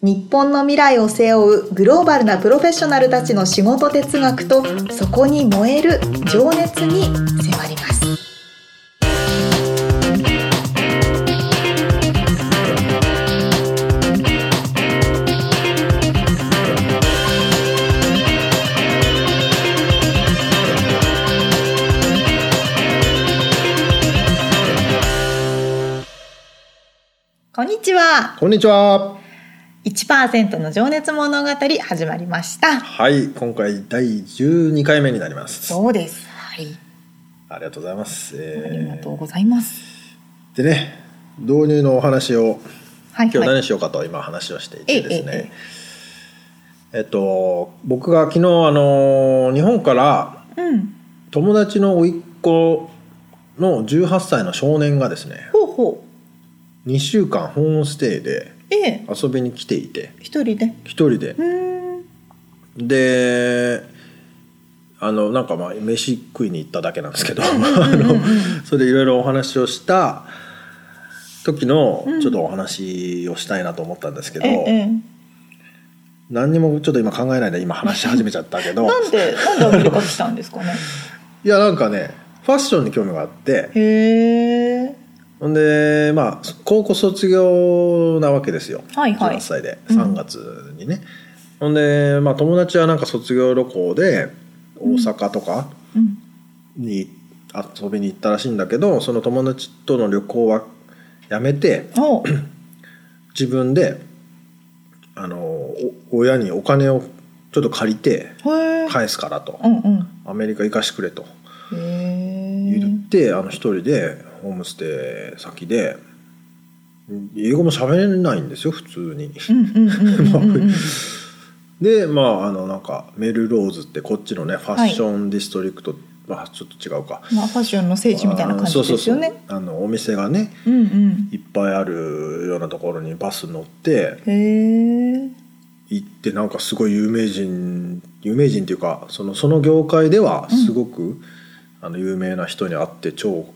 日本の未来を背負うグローバルなプロフェッショナルたちの仕事哲学とそこに燃える情熱に迫りますこんにちはこんにちは。1%の情熱物語始まりました。はい、今回第12回目になります。そうです。はい。ありがとうございます。ありがえとうございます。ーでね、導入のお話をはいはい。今日何しようかと今話をしていてですね。えええっと僕が昨日あの日本からうん。友達の甥っ子の18歳の少年がですね、ほうほ2週間ホームステイでうええ。遊びに来ていて、一人で？一人で。であのなんかまあ飯食いに行っただけなんですけど。あのそれでいろいろお話をした時のうん。ちょっとお話をしたいなと思ったんですけど、ええ何にもちょっと今考えないで今話し始めちゃったけど。なんでなんでアメリカ来たんですかね？いやなんかねファッションに興味があってほんでまあ高校卒業なわけですよ、はいはい。18歳で。うん3月にね、ほんでまあ友達はなんか卒業旅行で大阪とか、うん。に遊びに行ったらしいんだけどその友達との旅行はやめてお。自分であのお親にお金をちょっと借りて返すからと。うんうん。アメリカ行かしてくれと言ってあの一人でホームステイ先で英語も喋れないんですよ普通に。うんうんうんうんうんうん。でまああのなんかメルローズってこっちのねファッションディストリクト、まあちょっと違うか。まあファッションの聖地みたいな感じですよね。あのお店がねうんうん。いっぱいあるようなところにバス乗って行ってなんかすごい有名人有名人っていうかそのその業界ではすごく、あの有名な人に会って超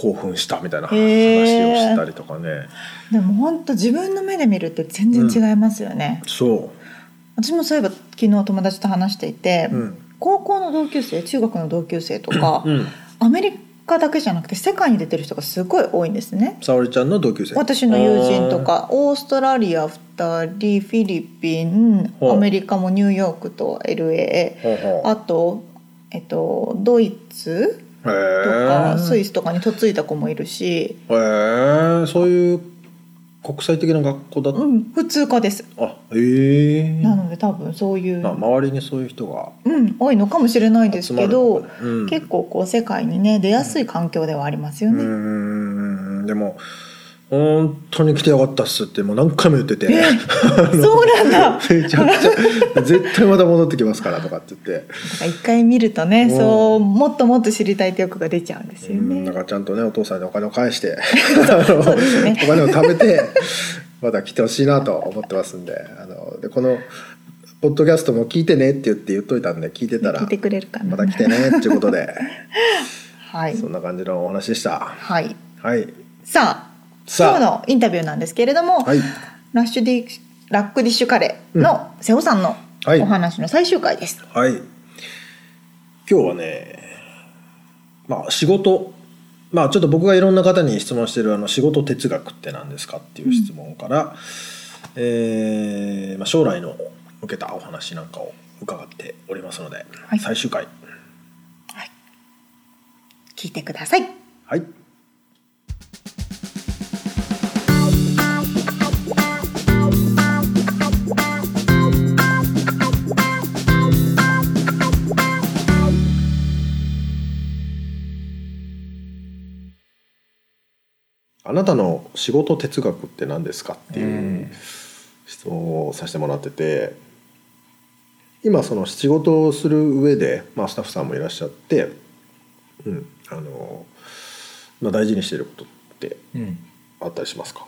興奮したみたいな話をしたりとかね、でも本当自分の目で見るって全然違いますよね、そ私もそういえば昨日友達と話していて、う、うん。高校の同級生中学の同級生とか、うん、アメリカだけじゃなくて世界に出てる人がすごい多いんですね。沙織ちゃんの同級生。私の友人とかオーストラリア2人フィリピンアメリカもニューヨークと LA あと、えっと、ドイツへとえかスイスとかに嫁いだ子もいるし、へえそういう国際的な学校だうん、普通科です。あへえなので多分そういう、まあ周りにそういう人がうん、多いのかもしれないですけど、うん。結構こう世界にね出やすい環境ではありますよね。うーん。でも本当に来てよかったっすってもう何回も言ってて。そうなんだ。めちゃくちゃ絶対また戻ってきますからとかって言って。一回見るとね、うん。そうもっともっと知りたいって欲が出ちゃうんですようんだね。からちゃんとねお父さんにお金を返して ね。お金を貯めてまた来てほしいなと思ってますんで。あのでこのポッドキャストも聞いてねって言って言っといたんで聞いてたら聞いてくれるかな。また来てねっていうことで。はい。そんな感じのお話でした。はい。はい。さあ今日のインタビューなんですけれども、はい。ラッシュディラックディッシュカレーの瀬尾さんのはい。お話の最終回です。はい。今日はねまあ仕事。まあちょっと僕がいろんな方に質問してるあの仕事哲学って何ですかっていう質問から、えーまあ、将来の向けたお話なんかを伺っておりますので、はい。最終回。聞いてください。はいあなたの仕事哲学って何ですかっていう質問をさせてもらってて今その仕事をする上で、まあ、スタッフさんもいらっしゃってうん、あのまあ大事にしてることってうん。あったりしますか？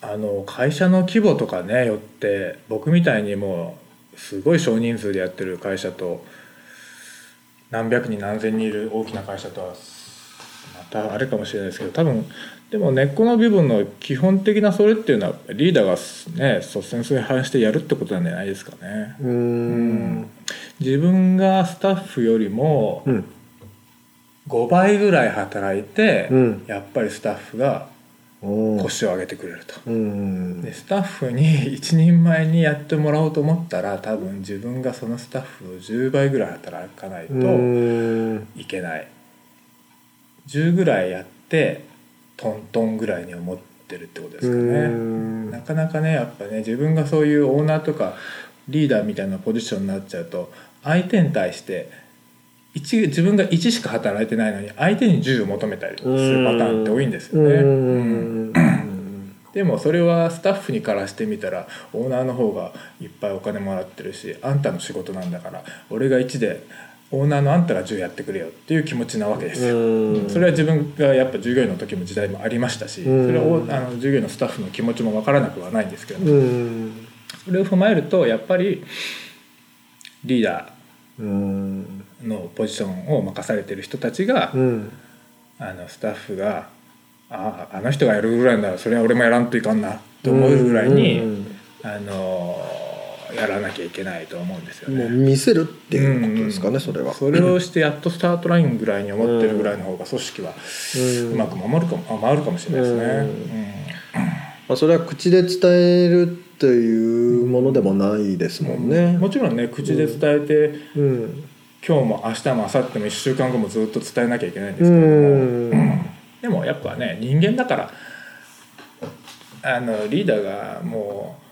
あの会社の規模とかねよって僕みたいにもうすごい少人数でやってる会社と何百人何千人いる大きな会社とはまたあれかもしれないですけど多分でも根っこの部分の基本的なそれっていうのはリーダーがね率先垂範してやるってことなんじゃないですかね。うーん。自分がスタッフよりもうん。5倍ぐらい働いて、うん。やっぱりスタッフが腰を上げてくれると。うん。でスタッフに 一人前にやってもらおうと思ったら多分自分がそのスタッフを10倍ぐらい働かないとうん。いけない。10ぐらいやってトントンぐらいに思ってるってことですかうねん。なかなかねやっぱね自分がそういうオーナーとかリーダーみたいなポジションになっちゃうと相手に対して1自分が1しか働いてないのに相手に10を求めたりするパターンって多いんですよね。うん。でもそれはスタッフにからしてみたらオーナーの方がいっぱいお金もらってるしあんたの仕事なんだから俺が1でオーナーのあんたが10やってくれよっていう気持ちなわけですよ。うん。それは自分がやっぱ従業員の時も時代もありましたしそうん。れをあの従業員のスタッフの気持ちも分からなくはないんですけどそれを踏まえるとやっぱりリーダうん。ーのポジションを任されてる人たちがうん。あのスタッフがああの人がやるぐらいならそれは俺もやらんといかんなと思えるぐらいに、うん。あのやらなきゃいけないと思うんですよもうね。見せるっていうことですかね、うんそれは。それをしてやっとスタートラインぐらいに思ってるぐらいの方が組織はうまく守るかもあ回るかもしれないですね。うんうんまあ、それは口で伝えるっていうものでもないですもんね。もちろんね口で伝えて、うん。今日も明日も明後日も1週間後もずっと伝えなきゃいけないんでうすけれども、ん。でもやっぱね人間だからあのリーダーがもう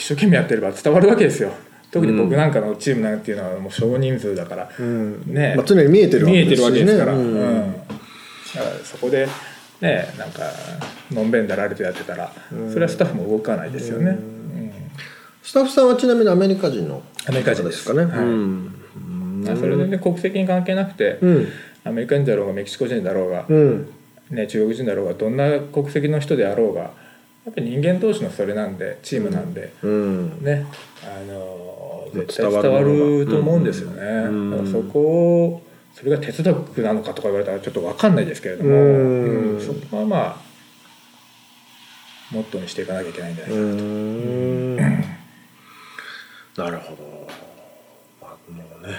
一生懸命やってれば伝わるわけですよ。特に僕なんかのチームなんていうのはもう少人数だから、うん。ね。まあ、常に見えてるわけですから、ううん。んだからそこでねなんかのんべんだられてやってたらそれはスタッフも動かないですよね、うん。スタッフさんはちなみにアメリカ人のアメリカ人方です。かね。はいうん。それでね国籍に関係なくて、うん。アメリカ人だろうがメキシコ人だろうが、うん。ね、中国人だろうがどんな国籍の人であろうがやっぱり人間同士のそれなんでチームなんで、うん。ねあの絶伝わ対伝わると思うんですよね、うんだからそこをそれが哲学なのかとか言われたらちょっと分かんないですけれども、うんうんそこはまあモットーにしていかなきゃいけないんじゃなういかなと、ん。なるほど。まあ、もうね。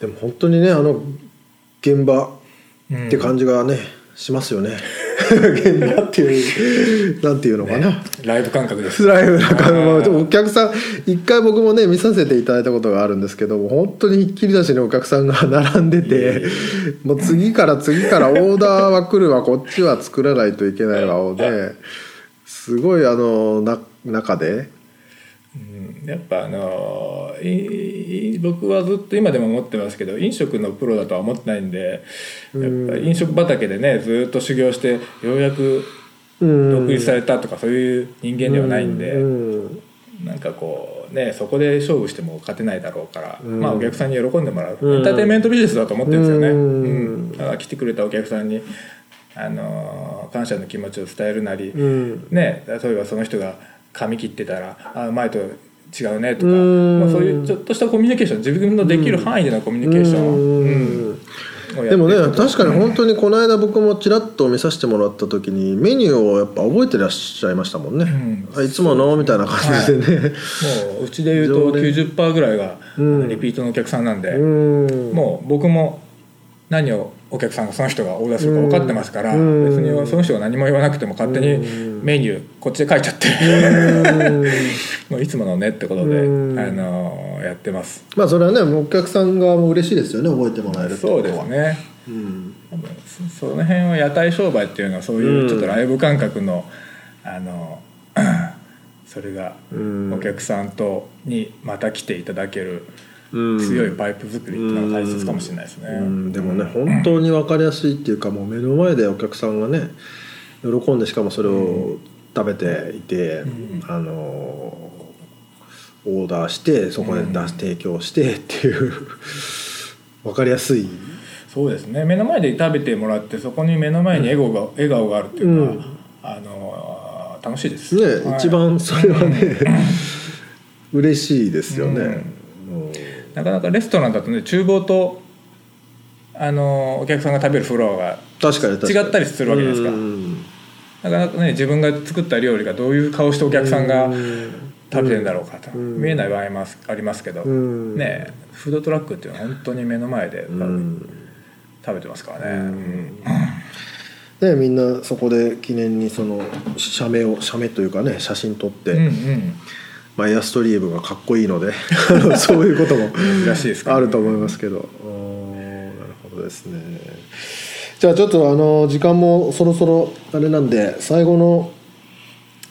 でも本当にね、あの現場うんって感じがね、しますよね。現場っていう、なんていうのかな。ライブ感覚です。スライムな感じうんお客さん一回僕もね見させていただいたことがあるんですけども本当にひっきり出しにお客さんが並んでてもう次から次からオーダーは来るわこっちは作らないといけないわをですごいあのな中でうん。やっぱあの僕はずっと今でも思ってますけど飲食のプロだとは思ってないんでやっぱ飲食畑でねずっと修行してようやく独立されたとかそういう人間ではないんで、うん。なんかこうねそこで勝負しても勝てないだろうから、うん。まあお客さんに喜んでもらう、うん。エンターテインメントビジネスだと思ってるんですよね、うん。うん。だから来てくれたお客さんにあの感謝の気持ちを伝えるなり、うん。ね、例えばその人が髪切ってたら「あ前と違うね」とか、うん。まあ、そういうちょっとしたコミュニケーション自分のできる範囲でのコミュニケーション、でもね確かに本当にこの間僕もちらっと見させてもらった時にメニューをやっぱ覚えてらっしゃいましたもんね、ん。あいつものみたいな感じでね、もううちで言うと常連。90%ぐらいがうん。リピートのお客さんなんで、うん。もう僕も何をお客さんがその人がオーダーするか分かってますから、うん。別にその人が何も言わなくても勝手にメニューこっちで書いちゃって、うん。もういつものねってことで、うん。あのやってます。まあそれはねお客さん側も嬉しいですよね覚えてもらえるそうですね。うん。そその辺は屋台商売っていうのはそういうちょっとライブ感覚の、あの それがうん。お客さんとにまた来ていただけるうん強いパイプ作りっていうのが大切かもしれないですね。うん。でもね本当に分かりやすいっていうかもう目の前でお客さんがね喜んでしかもそれを食べていて、あのオーダーしてそこで出す、提供してっていう分かりやすい。そうですね。目の前で食べてもらってそこに目の前に笑顔が,、笑顔があるっていうのは、うん。あの楽しいです。ね、はい。一番それはね 嬉しいですよね、うんなかなかレストランだとね厨房とあのお客さんが食べるフロアが確かに違ったりするわけですか。うん。なかなかね自分が作った料理がどういう顔してお客さんがうん。食べてるんだろうかと、うん。見えない場合もありますけど、うん。ねフードトラックっていうのは本当に目の前でうん。食べてますからね、うん。でみんなそこで記念にその写メを写メというかね写真撮って、うんうんまあ、エアストリームがかっこいいので そういうこともあると思いますけど。おーなるほどですね。じゃあちょっとあの時間もそろそろあれなんで最後の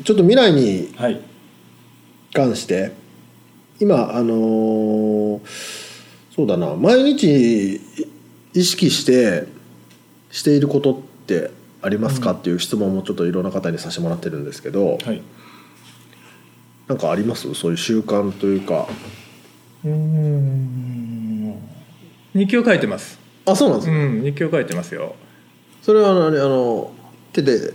ちょっと未来にはい。関して今あのーそうだな毎日意識してしていることってありますか？っていう質問もちょっといろんな方にさせてもらってるんですけど、はいなんかあります？そういう習慣というか。うん。日記を書いてます。あそうなんですね、うん日記を書いてますよ。それは何？あの手で？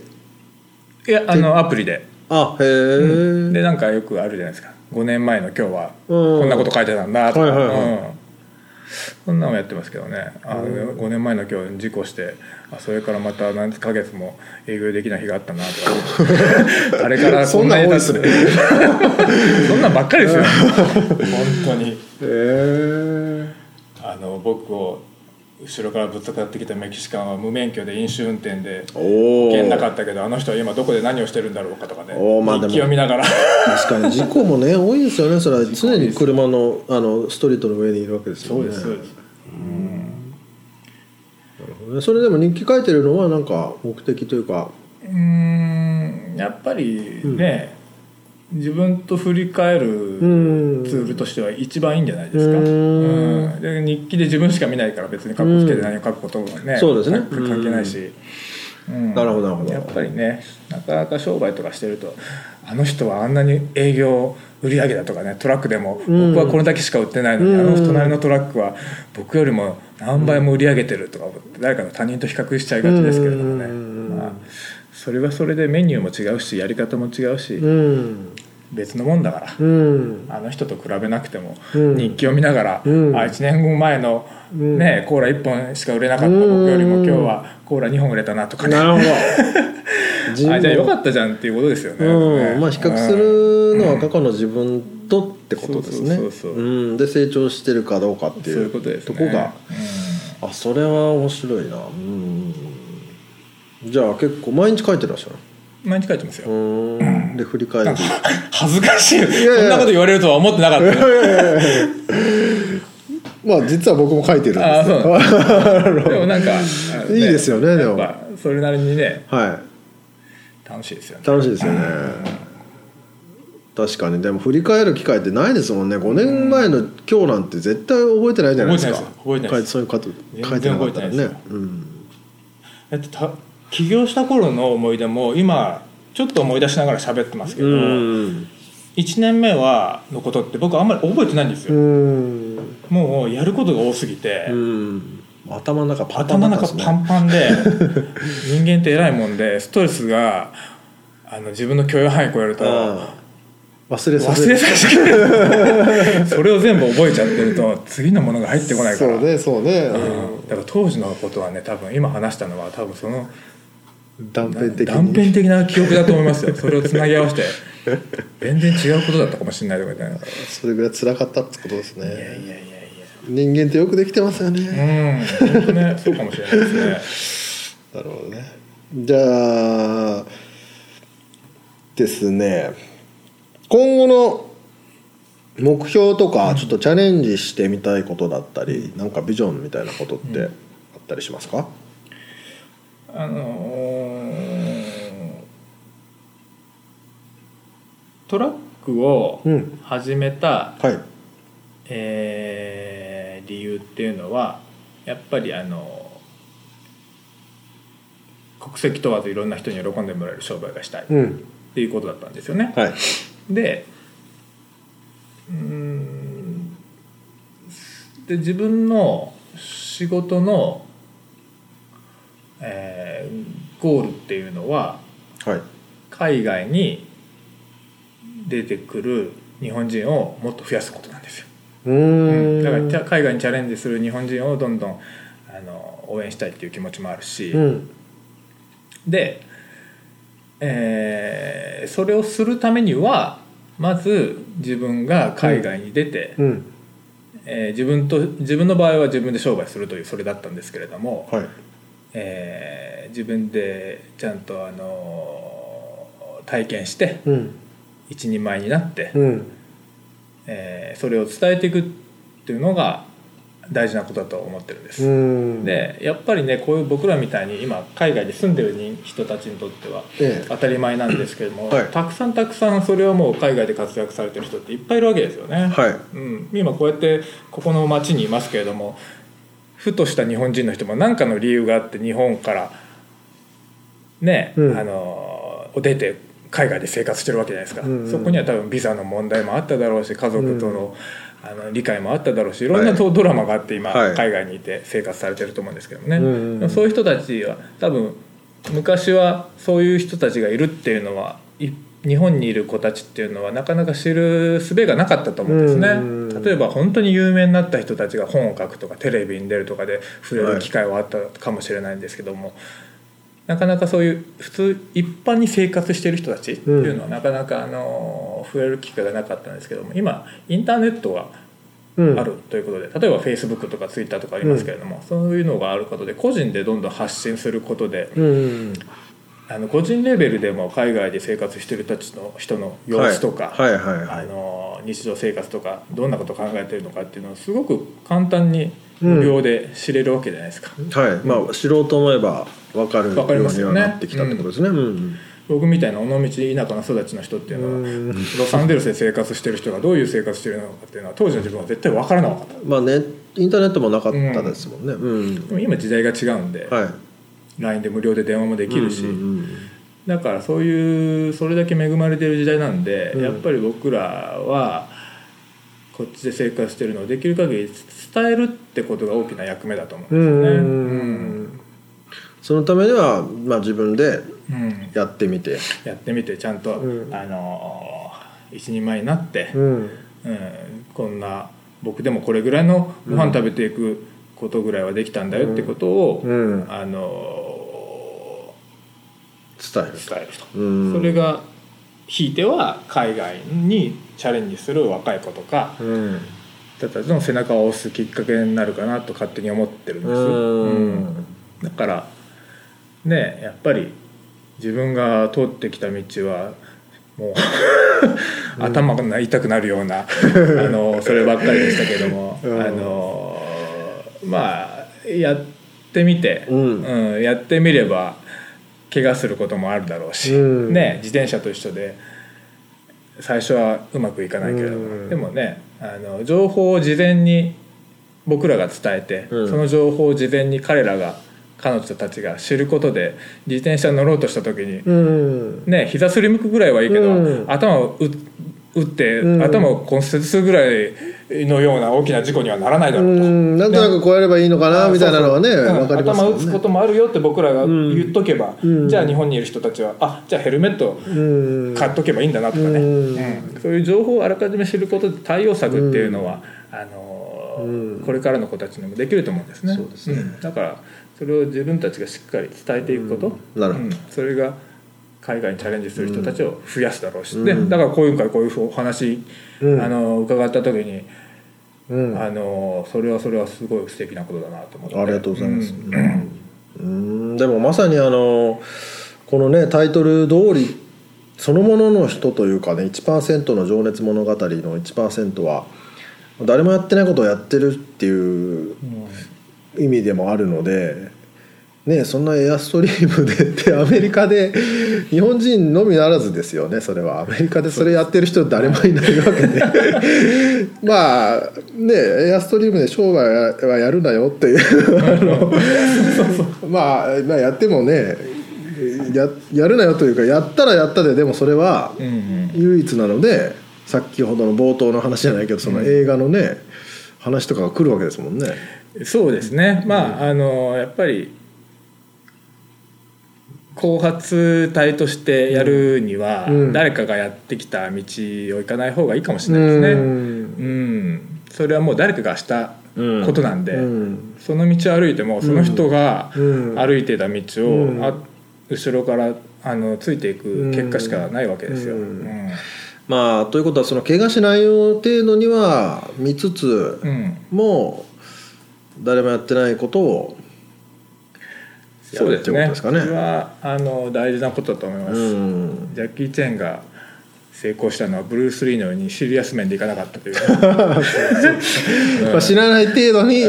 いやあのアプリで。あへえ、でなんかよくあるじゃないですか。5年前の今日はうん。こんなこと書いてたんだとか、はいはいはい。うんそんなのやってますけどね。あ5年前の今日事故してあそれからまた何ヶ月も営業できない日があったなとか。あれからそんなん多いっすね。そんなんばっかりですよ。本当に。へえあの僕を後ろからぶつかってきたメキシカンは無免許で飲酒運転でおおけんなかったけどあの人は今どこで何をしてるんだろうかとかね。おーまあでも。日記を見ながら。確かに。事故もね多いですよね。それは 常に車のあのストリートの上にいるわけですよね。そうですそうです。それでも日記書いてるのはなんか目的というか。うーん。やっぱりね、自分と振り返るうん。ツールとしては一番いいんじゃないですか、うん。うん。で日記で自分しか見ないから別にカッコつけて何を書くことがね、そうですね。か関係ないし、うん。なるほどなるほど。やっぱりねなかなか商売とかしてるとあの人はあんなに営業売り上げだとかねトラックでもうん。僕はこれだけしか売ってないのに、うん。あの隣のトラックは僕よりも何倍も売り上げてるとか誰かの他人と比較しちゃいがちですけれどもね、うんまあ、それはそれでメニューも違うしやり方も違うし、うん。別のもんだから、うん。あの人と比べなくても、うん。日記を見ながら、うん。あ1年後前の、うん。ね、コーラ1本しか売れなかった僕よりも今日はコーラ2本売れたなとかね。なるほど。あじゃあよかったじゃんっていうことですよね。うん。まあ比較するのは過去の自分とってことですね。で成長してるかどうかっていう。そういうことですね。とこが。あそれは面白いな。うんじゃあ結構毎日書いてらっしゃるうん毎日書いてますよ。うん。で振り返り 恥ずかしい。そんなこと言われるとは思ってなかった。よまあ実は僕も書いてるんですよ。でもなんかあのいいですよねでも。それなりにねは楽しいですよね。い楽しいですよね。確かに。でも振り返る機会ってないですもんね。5年前の今日なんて絶対覚えてないじゃないですか。覚えてないです。書いそういうこと全然書いてなかったらね。うん。だってた起業した頃の思い出も今ちょっと思い出しながら喋ってますけど、うん。1年目はのことって僕あんまり覚えてないんですよ、うん。もうやることが多すぎて、うん。頭の中パンパン頭の中パンパンで 人間って偉いもんでストレスがあの自分の許容範囲超えると忘れさせ忘れさせて それを全部覚えちゃってると次のものが入ってこないから。そうねそうね、うん。だから当時のことはね多分今話したのは多分その断片的に。断片的な記憶だと思いますよ。それをつなぎ合わせて。全然違うことだったかもしれないとか言って。それぐらい辛かったってことですね。いやいやいやい人間ってよくできてますよね、やうん。本当ねそうかもしれないですね。なるほどね。じゃあですね。今後の目標とかちょっとチャレンジしてみたいことだったり、なんかビジョンみたいなことってあったりしますか、あのートラックをうん。始めた、はい。えー理由っていうのはやっぱりあの国籍問わずいろんな人に喜んでもらえる商売がしたいっうん。ていうことだったんですよね。はい。でうーんで自分の仕事のえーゴールっていうのははい。海外に出てくる日本人をもっと増やすことなんですよ。うーん。だから海外にチャレンジする日本人をどんどんあの応援したいっていう気持ちもあるし、うん。で、えーそれをするためにはまず自分が海外に出て、うん。えー自分と自分の場合は自分で商売するというそれだったんですけれども、はい。えー自分でちゃんとあの体験してうん一人前になって、うん。えーそれを伝えていくっていうのが大事なことだと思ってるんです。うん。でやっぱりねこういう僕らみたいに今海外で住んでる人たちにとってはええ。当たり前なんですけれども、はい。たくさんたくさんそれはもう海外で活躍されてる人っていっぱいいるわけですよね。はい。うん、今こうやってここの町にいますけれどもふとした日本人の人も何かの理由があって日本からね、うん。あの出て海外で生活してるわけじゃないですか、うんうん。そこには多分ビザの問題もあっただろうし家族との,、あの理解もあっただろうしいろんなはい。ドドラマがあって今、はい。海外にいて生活されてると思うんですけどもね、うんそういう人たちは多分昔はそういう人たちがいるっていうのはい日本にいる子たちっていうのはなかなか知る術がなかったと思うんですね。うん例えば本当に有名になった人たちが本を書くとかテレビに出るとかで触れる機会はあったかもしれないんですけども、なかなかそういう普通一般に生活してる人たちっていうのはなかなかあの触れる機会がなかったんですけども今インターネットがうん。あるということで例えば Facebook とか Twitter とかありますけれども、そういうのがあることで個人でどんどん発信することでうんあの個人レベルでも海外で生活してる人たちの人の様子とか、はい。はい。はい。あはい。の日常生活とかどんなことを考えてるのかっていうのをすごく簡単に無料で知れるわけじゃないですか、はい。まあ知ろうと思えば分かるよわかりうますよね。にはなってきたってことですね。うん。僕みたいな尾道田舎の育ちの人っていうのはうん。ロサンゼルスで生活してる人がどういう生活してるのかっていうのは当時の自分は絶対分からなかった。まあねインターネットもなかったですもんね。うん。でも今時代が違うんで、はい。LINE で無料で電話もできるし、うんうんだからそういうそれだけ恵まれてる時代なんで、うん。やっぱり僕らはこっちで生活してるのをできる限り伝えるってことが大きな役目だと思うんうんですよね。うんそのためにはまあ自分でうん。うんやってみて。やってみてちゃんと、うん。あの一人前になって、うん。うん。こんな僕でもこれぐらいのご飯食べていくことぐらいはできたんだよってことを、うん。あの伝える。伝えると。うん。それがひいては海外にチャレンジする若い子とかうん。人たちの背中を押すきっかけになるかなと勝手に思ってるんです、うん。だからねやっぱり自分が通ってきた道はもう頭が痛くなるような、あのそればっかりでしたけども、うん。あのまあやってみて、うん。うんやってみれば怪我することもあるだろうし、うん。ね、自転車と一緒で最初はうまくいかないけれども、うん。でもねあの情報を事前に僕らが伝えて、うん。その情報を事前に彼らが彼女たちが知ることで自転車に乗ろうとした時に、うん。ね膝すりむくぐらいはいいけど、うん。頭を打打って、うん。頭を骨折するぐらいのような大きな事故にはならないだうろうと。ん。なんとなくこうやればいいのかなみたいなのはね頭打つこともあるよって僕らがん。言っとけば、うん。じゃあ日本にいる人たちはあじゃあヘルメットうん。買っとけばいいんだなとかね、そういう情報をあらかじめ知ることで対応策っていうのは、あのうん。これからの子たちにもできると思うんですね。そうですね。ん。だからそれを自分たちがしっかり伝えていくこと、うん。なるほど。うん。それが海外にチャレンジする人たちを増やすだろうし、うん。でだからこういう回こういうお話、うん。あの伺った時に、うん。あのそれはそれはすごい素敵なことだなと思って。ありがとうございます。うん。うん。でもまさにあのこのねタイトル通りそのものの人というかね1%の情熱物語の1%は誰もやってないことをやってるっていう意味でもあるので。ね、そんなエアストリームでってアメリカで日本人のみならずですよねそれは。アメリカでそれやってる人誰もいないわけで。まあねエアストリームで商売はやるなよっていう。あのまあ、まあやってもねややるなよというかやったらやったででもそれは唯一なので先ほどの冒頭の話じゃないけどその映画のね、話とかが来るわけですもんね。そうですね。まああのやっぱり後発隊としてやるには、うん。誰かがやってきた道を行かない方がいいかもしれないですね。うん、それはもう誰かがしたことなんで、うん。その道を歩いてもその人がうん。歩いてた道を、うん。あ後ろからあのついていく結果しかないわけですよ。ううん。ん。まあということはその怪我しない程度には見つつうん。も誰もやってないことをやるってことそうですねですかね。それはあの大事なことだと思います。うん。ジャッキー・チェンが成功したのはブルース・リーのようにシリアス面でいかなかったという。まあ、知らない程度に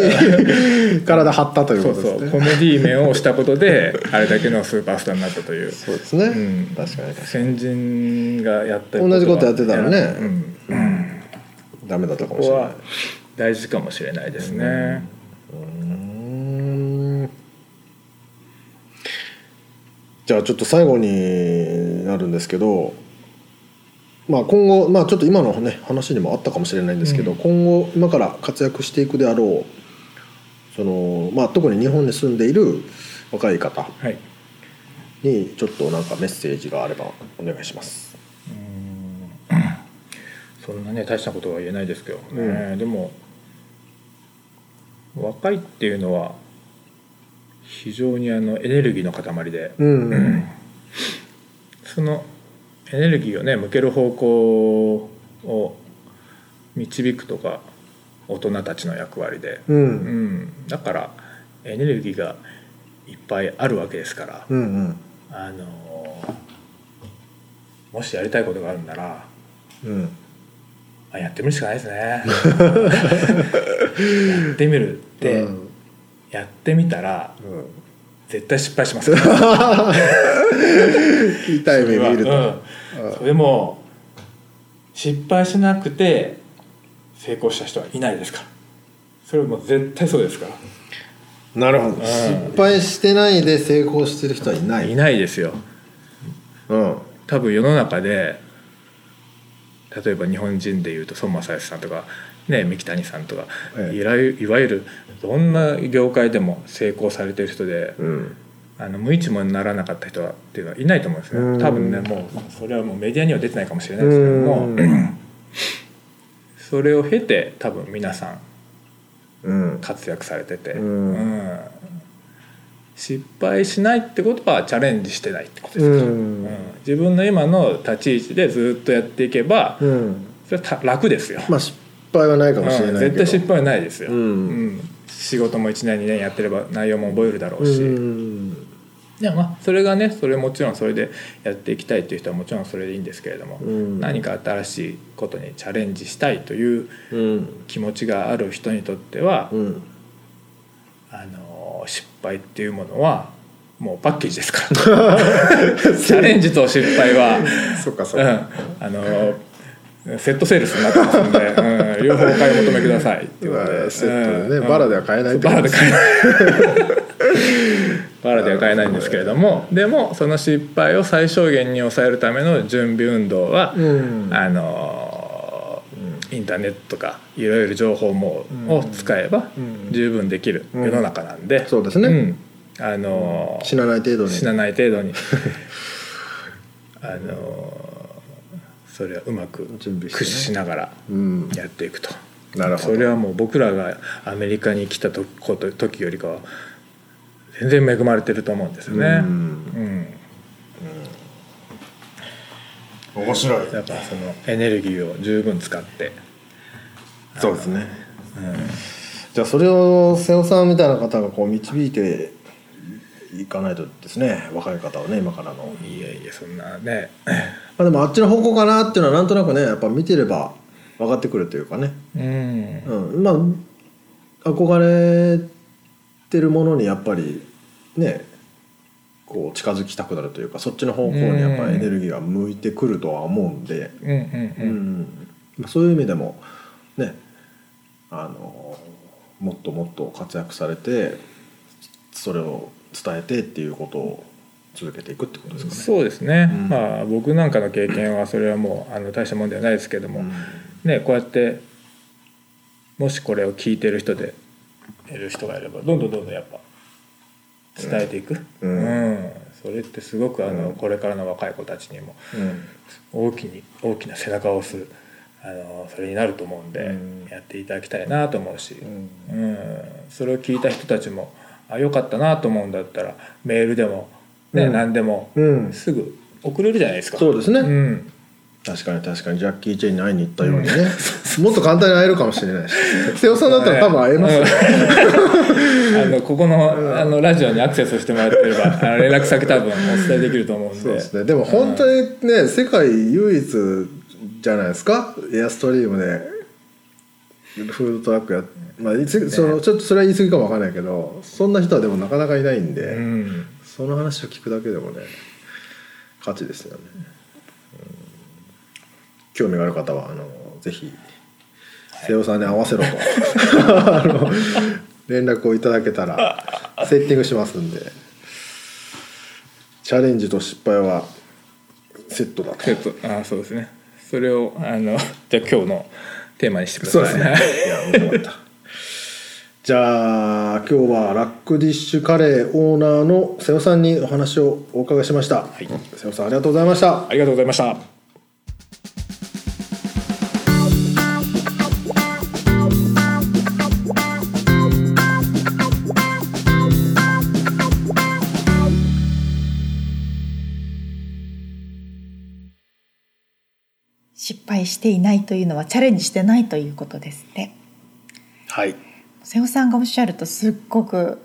体張ったというそうことですね。そうコメディ面をしたことであれだけのスーパースターになったという。そうですね、うん。確かに先人がやった同じことやってたらね。うん。うん。にダメだったかもしれない。ここは大事かもしれないですね。うんじゃあちょっと最後になるんですけど、まあ、今後、まあ、ちょっと今の、ね、話にもあったかもしれないんですけど、うん。今後今から活躍していくであろうその、まあ、特に日本に住んでいる若い方はい。にちょっとなんかメッセージがあればお願いします。そんなね大したことは言えないですけどね、でも若いっていうのは非常にあのエネルギーの塊で、うんそのエネルギーをね向ける方向を導くとか大人たちの役割で、うん。うん。だからエネルギーがいっぱいあるわけですから、うんうん。あのもしやりたいことがあるんならうんあやってみるしかないですね。やってみるって、うん。やってみたらうん。絶対失敗します。痛い目見ると、うん。それも失敗しなくて成功した人はいないですから。それもう絶対そうですから。なるほど、失敗してないで成功してる人はいない。いないですよ。うん。多分世の中で例えば日本人でいうと孫正義さんとかね三木谷さんとか、ええ。いわゆいわゆるどんな業界でも成功されてる人で、うん。あの無一文にならなかった人はっていうのはいないと思うんですうん。ね多分ねもうそれはもうメディアには出てないかもしれないですけどもうん。それを経て多分皆さん。活躍されてて、うん。うん失敗しないってことはチャレンジしてないってことですか？ら、うん。うん。自分の今の立ち位置でずっとやっていけば、うん。それはた楽ですよ、まあ失敗はないかもしれうんないけど、絶対失敗はないですよ、うん。うん。仕事も1年2年やってれば内容も覚えるだろうし、うんでもまあそれがねそれもちろんそれでやっていきたいという人はもちろんそれでいいんですけれども、うん。何か新しいことにチャレンジしたいといううん。気持ちがある人にとっては、うん。あの失敗っていうものはもうパッケージですから。チャレンジと失敗は、そっかそっか、うん、あのセットセールスになってますので、うん、両方お買い求めください。っていうことでセットでねうん。バラでは買えないバラで買えない。バラでは買えないんですけれどもでもその失敗を最小限に抑えるための準備運動は、うん。あのインターネットとかいろいろ情報網を使えばうん。十分できる世の中なんで、そうですね。ん。あの死なない程度に。死なない程度に。あのそれはうまく駆使しながらうん。やっていくと。なるほど。それはもう僕らがアメリカに来た時よりかは全然恵まれてると思うんですよね。うん。うん面白い。だからそのエネルギーを十分使って、そうですね、じゃあそれを瀬尾さんみたいな方がこう導いていかないとですね。若い方はね今からの。いやいやそんなね。まあでもあっちの方向かなっていうのはなんとなくねやっぱ見てれば分かってくるというかね、うん。うん、まあ憧れてるものにやっぱりねこう近づきたくなるというかそっちの方向にやっぱりエネルギーが向いてくるとは思うんで、うんそういう意味でもねあのもっともっと活躍されてそれを伝えてっていうことを続けていくってことですかね。そうですね、うん。まあ僕なんかの経験はそれはもうあの大したもんではないですけども、うん。ねこうやってもしこれを聞いてる人でいる人がいればどんどんどんどんやっぱ伝えていく、うん。うん。それってすごくあの、これからの若い子たちにもうん。大きに大きな背中を押すあのそれになると思うんで、うん。やっていただきたいなと思うし、ん。うん。それを聞いた人たちもあよかったなと思うんだったらメールでも、ねうん。何でも、うん。すぐ送れるじゃないですか。そうですね、うん確かに確かに。ジャッキー・チェンに会いに行ったようにね、もっと簡単に会えるかもしれないし。瀬尾さんだったら多分会えますよ、あのここのあのラジオにアクセスしてもらってればあの連絡先多分お伝えできると思うんで。そうですね。でも本当にね、世界唯一じゃないですか？エアストリームでフードトラックやまあいつそのちょっとそれは言い過ぎかもわかんないけどそんな人はでもなかなかいないんで、うん。その話を聞くだけでもね価値ですよね、うん興味がある方はあのぜひ瀬尾さんに合わせろと。あの連絡をいただけたらセッティングしますんで。チャレンジと失敗はセットだと。ちょっとあそうですね。それをあのじゃあ今日のテーマにしてください。そうですね。いや面白かった。じゃあ今日はラックディッシュカレーオーナーの瀬尾さんにお話をお伺いしました、瀬尾さんありがとうございました。ありがとうございました失敗していないというのはチャレンジしてないということですねはい。瀬尾さんがおっしゃるとすっごく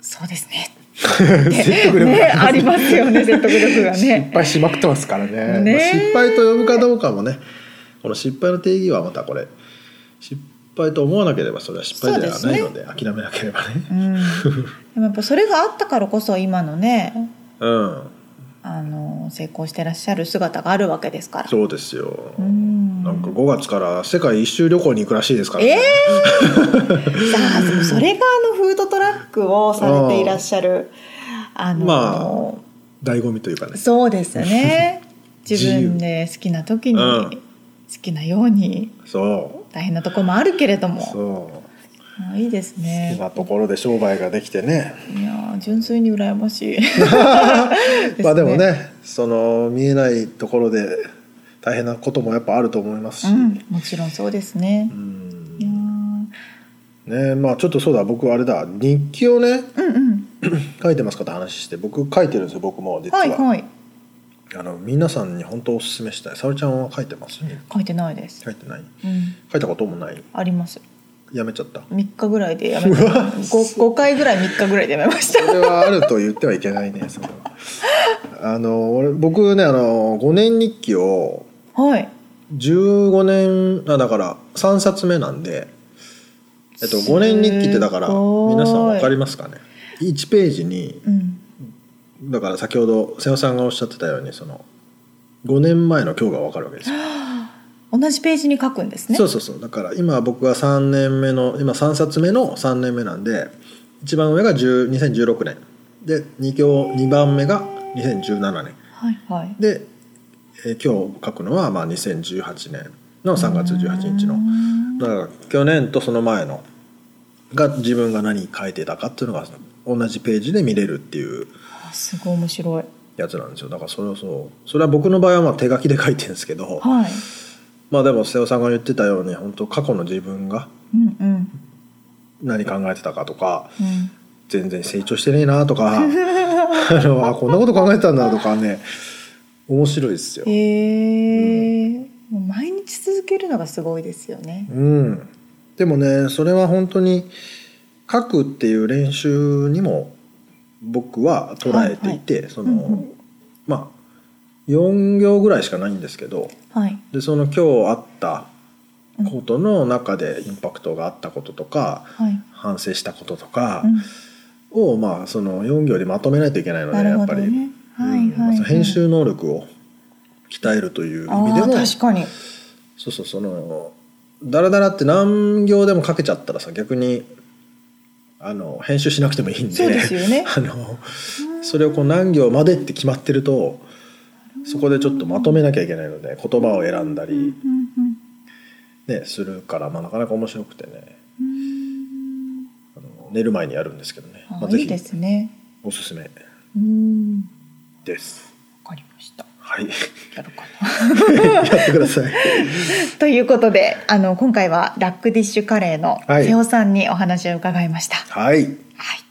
そうですね。説得力ねありますよね説得力が失ね敗しまくってますからね。ね。まあ失敗と呼ぶかどうかもね。この失敗の定義はまたこれ。失敗と思わなければそれは失敗ではないので諦めなければね。うん。でもやっぱそれがあったからこそ今のねうんあの成功してらっしゃる姿があるわけですから。そうですよ。うん。なんか5月から世界一周旅行に行くらしいですからえね、ー、さあそれがあのフードトラックをされていらっしゃるあの、ま醍醐味というかね。そうですね。自分で好きな時に、うん。好きなように。そ大変なところもあるけれどうも。そうあいいです好ねきなところで商売ができてね。いやー純粋に羨ましい。まあでもねその見えないところで大変なこともやっぱあると思いますし、うんもちろんそうですね。ねまあちょっとそうだ僕あれだ日記をねうんうん。書いてますかって話して僕書いてるんですよ僕も実は、はいはい。あの皆さんに本当おすすめしたい。沙織ちゃんは書いてます？書いてないです。書いてない？うん。書いたこともない？ありますやめちゃった。3日ぐらいでやめた。5, 5回ぐらい3日ぐらいでやめました。それはあると言ってはいけないねそれは。あの俺僕ねあの5年日記をはい。15年あだから3冊目なんで、えっと、5年日記ってだから皆さん分かりますかね？1ページにうん。だから先ほど瀬尾さんがおっしゃってたようにその5年前の今日が分かるわけですよ。同じページに書くんですね。そうそうそう。だから今僕が3年目の今3冊目の3年目なんで一番上が10 2016年。で 2, 行2番目が2017年。はいはい。で、えー今日書くのはまあ2018年の3月18日の。だから去年とその前のが自分が何書いてたかっていうのが同じページで見れるっていうあすごい面白い。やつなんですよ。だからそれをそう。それは僕の場合はまあ手書きで書いてるんですけどはいまあでも瀬尾さんが言ってたように本当過去の自分がうんうん。何考えてたかとかうん。全然成長してねえなとか あのあこんなこと考えてたんだとかね面白いですよ。へえ。もう毎日続けるのがすごいですよね。うん、でもねそれは本当に書くっていう練習にも僕は捉えていて、その、うんうん。まあ4行ぐらいしかないんですけどはい。でその今日あったことの中でインパクトがあったこととかはい。反省したこととかうん。を、まあその4行でまとめないといけないのでなるやっぱり、はいうん。はいはい編集能力を鍛えるという意味でも確かに。そうそうそのダラダラって何行でも書けちゃったらさ逆にあの編集しなくてもいいんでそうですよね。あのそれをこう何行までって決まってるとそこでちょっとまとめなきゃいけないので言葉を選んだり、ね、するから、まあ、なかなか面白くてね。うん。あの寝る前にやるんですけどね、あまあ、ぜひいいですね。おすすめ。うん。です。わかりました。はい。やるかな。やってください。ということであの今回はラックディッシュカレーのはい。瀬尾さんにお話を伺いました、はい。はい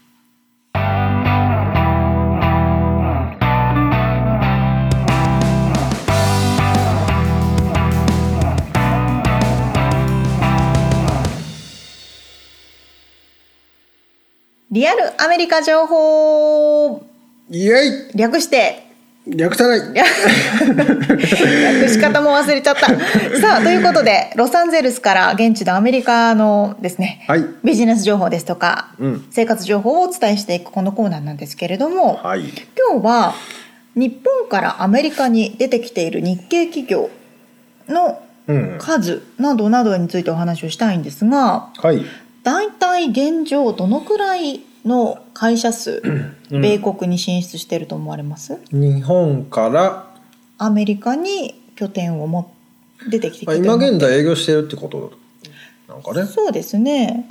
リアルアメリカ情報。イエ略して。イ略さない。略し方も忘れちゃった。さあということでロサンゼルスから現地のアメリカのですね、はい。ビジネス情報ですとか、うん。生活情報をお伝えしていくこのコーナーなんですけれども、はい。今日は日本からアメリカに出てきている日系企業のうん。数などなどについてお話をしたいんですがはい大体現状どのくらいの会社数、うん。米国に進出していると思われます？日本からアメリカに拠点をも出てきてまあ今現在営業してるってこと？なんかね。そうですね。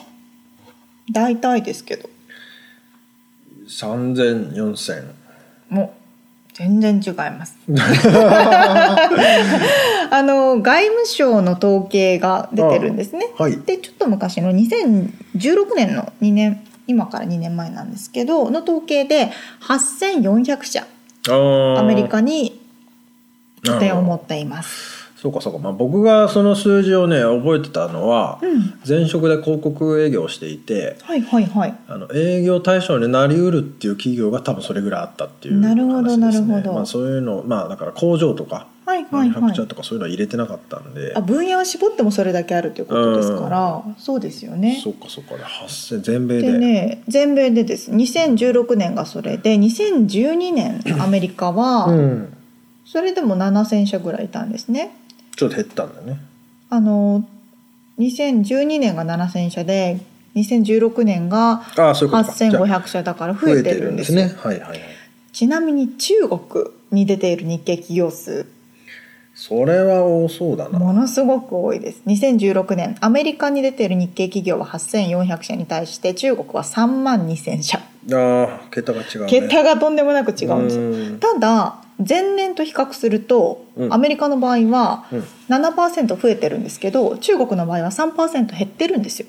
大体ですけど。30004000もう全然違います。あの外務省の統計が出てるんですね。はい。でちょっと昔の2016年の2年今から2年前なんですけどの統計で8400社あアメリーカに拠点を持っています。そうかそうか、まあ、僕がその数字をね覚えてたのは、うん、前職で広告営業をしていてはいはいはい。あの営業対象になりうるっていう企業が多分それぐらいあったっていうなるほど話ですね。なるほどまあ、そういうのまあだから工場とかはいはいはい。クチャーとかそういうのは入れてなかったんで、あ分野を絞ってもそれだけあるということですから、そうですよね。そ。うかそうか。で8000全米で。でね全米でです。2016年がそれで2012年アメリカは、うん、それでも7,000社ぐらいいたんですね。ちょっと減ったんだよね。あの2012年が7,000社で2016年がああそういうことか。じゃあ8,500社だから増えてるんです。ね。はいはいはい。ちなみに中国に出ている日系企業数。それは多そうだな。ものすごく多いです。2016年アメリカに出ている日系企業は8400社に対して中国は3万2000社ああ桁が違うね。桁がとんでもなく違うんです。ただ前年と比較すると、うん。アメリカの場合はうん。7%増えてるんですけど中国の場合は3%減ってるんですよ。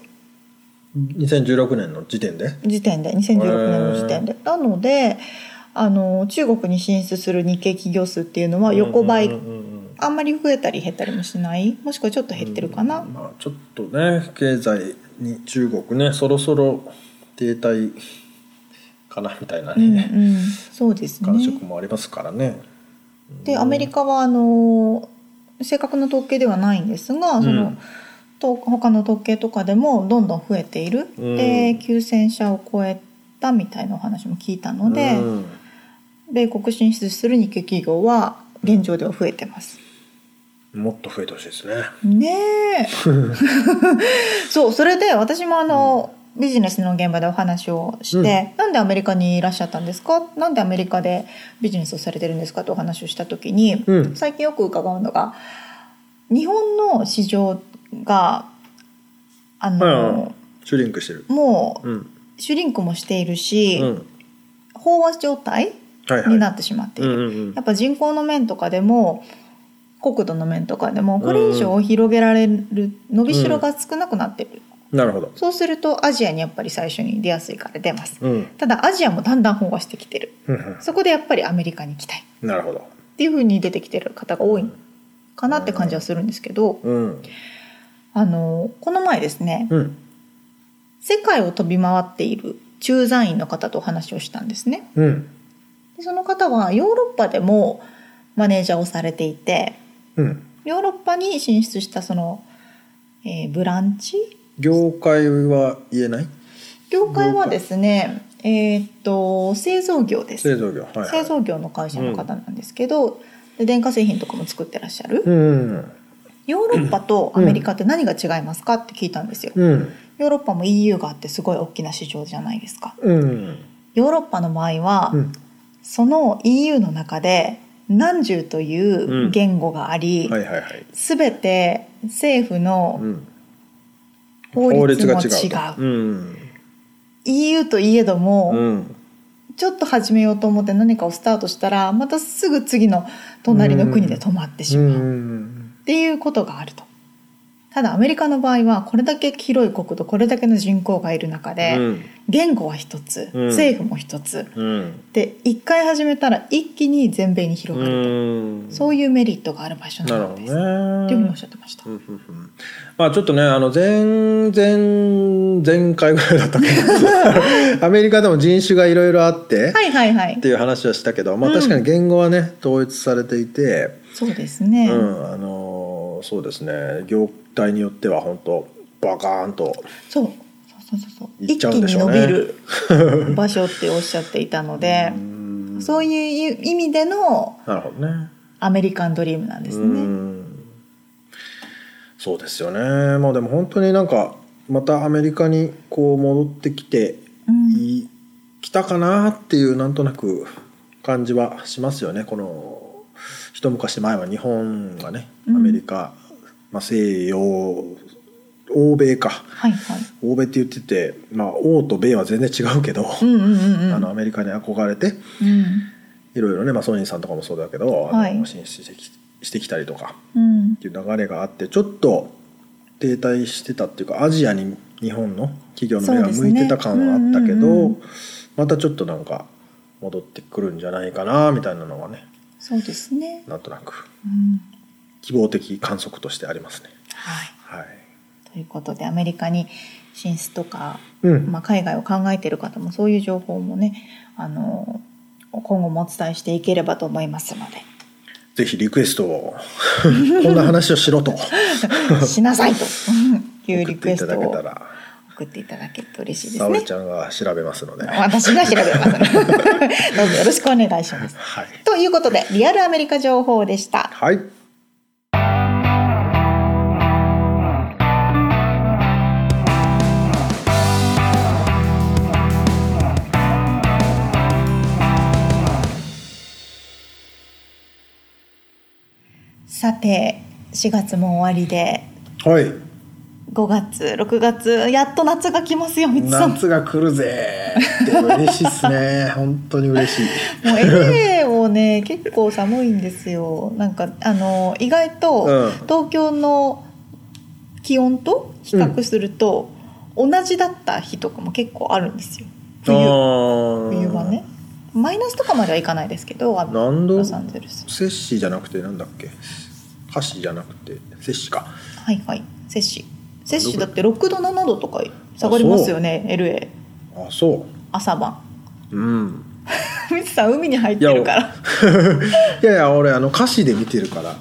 2016年の時点で？時点で2016年の時点で。なのであの中国に進出する日系企業数っていうのは横ばい、うんうんうん。うんあんまり増えたり減ったりもしない？もしくはちょっと減ってるかな、うん。まあ、ちょっとね経済に中国ねそろそろ停滞かなみたいなうんね、うん、そうですね。感触もありますからね。でアメリカはあの正確な統計ではないんですが、そのと他の統計とかでもどんどん増えている、うん。で9,000社を超えたみたいなお話も聞いたので、うん。米国進出する日系企業は現状では増えてます。もっと増えてほしいですね。ねえ。そうそれで私もあの、ビジネスの現場でお話をして、なんでアメリカにいらっしゃったんですか？なんでアメリカでビジネスをされてるんですか？とお話をした時に、うん最近よく伺うのが日本の市場があの、シュリンクしてる。もううん。シュリンクもしているし、うん。飽和状態はいはい。になってしまっている。うんうんうんやっぱ人口の面とかでも国土の面とかでもこれ以上広げられる伸びしろが少なくなってる、なるほど。そうするとアジアにやっぱり最初に出やすいから出ますうん。ただアジアもだんだん飽和してきてるそこでやっぱりアメリカに行きたいっなるほど。ていうふうに出てきてる方が多いかなって感じはするんですけどうん。あのこの前ですねうん。世界を飛び回っている駐在員の方とお話をしたんですねうん。でその方はヨーロッパでもマネージャーをされていてうん。ヨーロッパに進出したその、えーブランチ業界は言えない？業界はですねえーっと製造業です製造業。はい、はい。製造業の会社の方なんですけど、で電化製品とかも作ってらっしゃる、うん。ヨーロッパとアメリカって何が違いますかって聞いたんですよ、うん。ヨーロッパも EU があってすごい大きな市場じゃないですかうん。ヨーロッパの場合は、うん。その EU の中で何十という言語があり、はいはいはい。全て政府のうん。法律も違うとうん。EU といえども、うんちょっと始めようと思って何かをスタートしたらまたすぐ次の隣の国で止まってしうまうんっていうことがあると。ただアメリカの場合はこれだけ広い国土これだけの人口がいる中で、うん。言語は一つ、うん。政府も一つ。うん。で一回始めたら一気に全米に広がると、うん。そういうメリットがある場所なんです。というふうにおっねしゃってました。うんうんうん。まあちょっとねあの前前前回ぐらいだったけど アメリカでも人種がいろいろあって、はいはいはい。っていう話はしたけど、まあ、うん。確かに言語はね統一されていて、そうですね。うんあのそうですね。業態によっては本当バカーンとそうそうそうそうそう行っ一気にちゃうんでしょうね伸びる 場所っておっしゃっていたので、うんそういう意味でのなるほどね。アメリカンドリームなんですうね。んそうですよね。まあでも本当になんかまたアメリカにこう戻ってきてうんたかなっていうなんとなく感じはしますよね。この一昔前は日本がねアうんメリカ、まあ、西洋欧米か。はいはい。欧米って言ってて、まあ、欧と米は全然違うけど、うんうんうんうん。あのアメリカに憧れてうん。いろいろね、まあ、ソニーさんとかもそうだけど、あのはい進出してきしてきたりとかうん。っていう流れがあってちょっと停滞してたっていうかアジアに日本の企業の目が向いてた感はあったけど、ねうんうんうん。またちょっとなんか戻ってくるんじゃないかなみたいなのはねそうですね。なんとなく。うん希望的観測としてありますね。はい。はいということでアメリカに進出とか、うんまあ、海外を考えている方もそういう情報もねあの今後もお伝えしていければと思いますのぜひリクエストを こんな話をしろとで しなさいと いうリクエストをだけたら送っていただけると嬉しいですね。ちゃんが調べますので。私が調べます。どうぞよろしくお願いします。はい、ということでリアルアメリカ情報でした。はいさて4月も終わりではい5月6月やっと夏が来ますよみつさん。もう夏が来るぜって嬉しいっすね 本当に嬉しい LA もね結構寒いんですよ。なんかあの意外とうん東京の気温と比較すると、同じだった日とかも結構あるんですよ。冬冬冬はね。マイナスとかまではいかないですけど、何度ロサンゼルス。摂氏じゃなくてなんだっけ？箸じゃなくて摂氏かはいはい。摂氏。摂氏だって6度7度とか下がりますよね。LA あそ朝晩。ううん みつさん海に入ってるから。いや いや俺あの歌詞で見てるから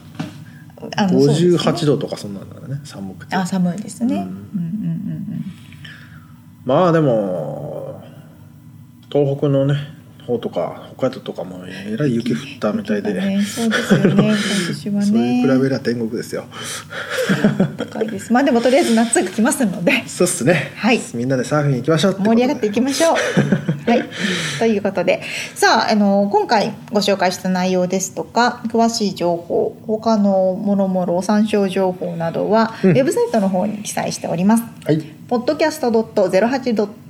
あのそうですね58度とかそんなんだね寒くてあ寒いですね。ううんんうんうんまあでも東北のね方とか北海道とかもえらい雪降ったみたいで、ね、そうですよね。今年はね。それに比べりゃ天国ですよ高いです。まあでもとりあえず夏が来ますので。そうっすねはいみんなでサーフィン行きましょう盛り上がっていきましょう。はい。ということで、さあ、あの、今回ご紹介した内容ですとか、詳しい情報、他のもろもろ参照情報などは、うんウェブサイトの方に記載しております。はい、podcast.08.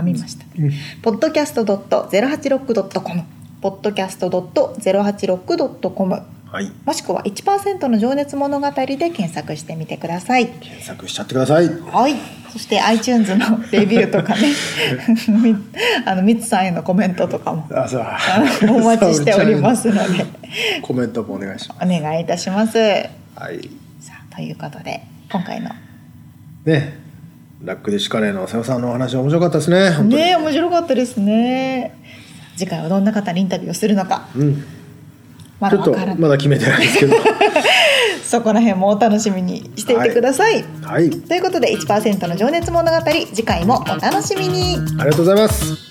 噛みました。うん、podcast.086.com podcast.086.com はい。もしくは1%の情熱物語で検索してみてください。検索しちゃってください。はい。そして iTunes のレビューとかね、みあのミツさんへのコメントとかも。あそう。お待ちしておりますので。コメントもお願いしまお願いいたします。さすはい。あということで今回のねラックディッシュカレーの瀬尾さんのお話面白かったですね本当にね面白かったですね。次回はどんな方にインタビューをするのかうんまちょっと。まだ決めてないですけど そこら辺もお楽しみにしていてください。はいということで1%の情熱物語次回もお楽しみに。ありがとうございます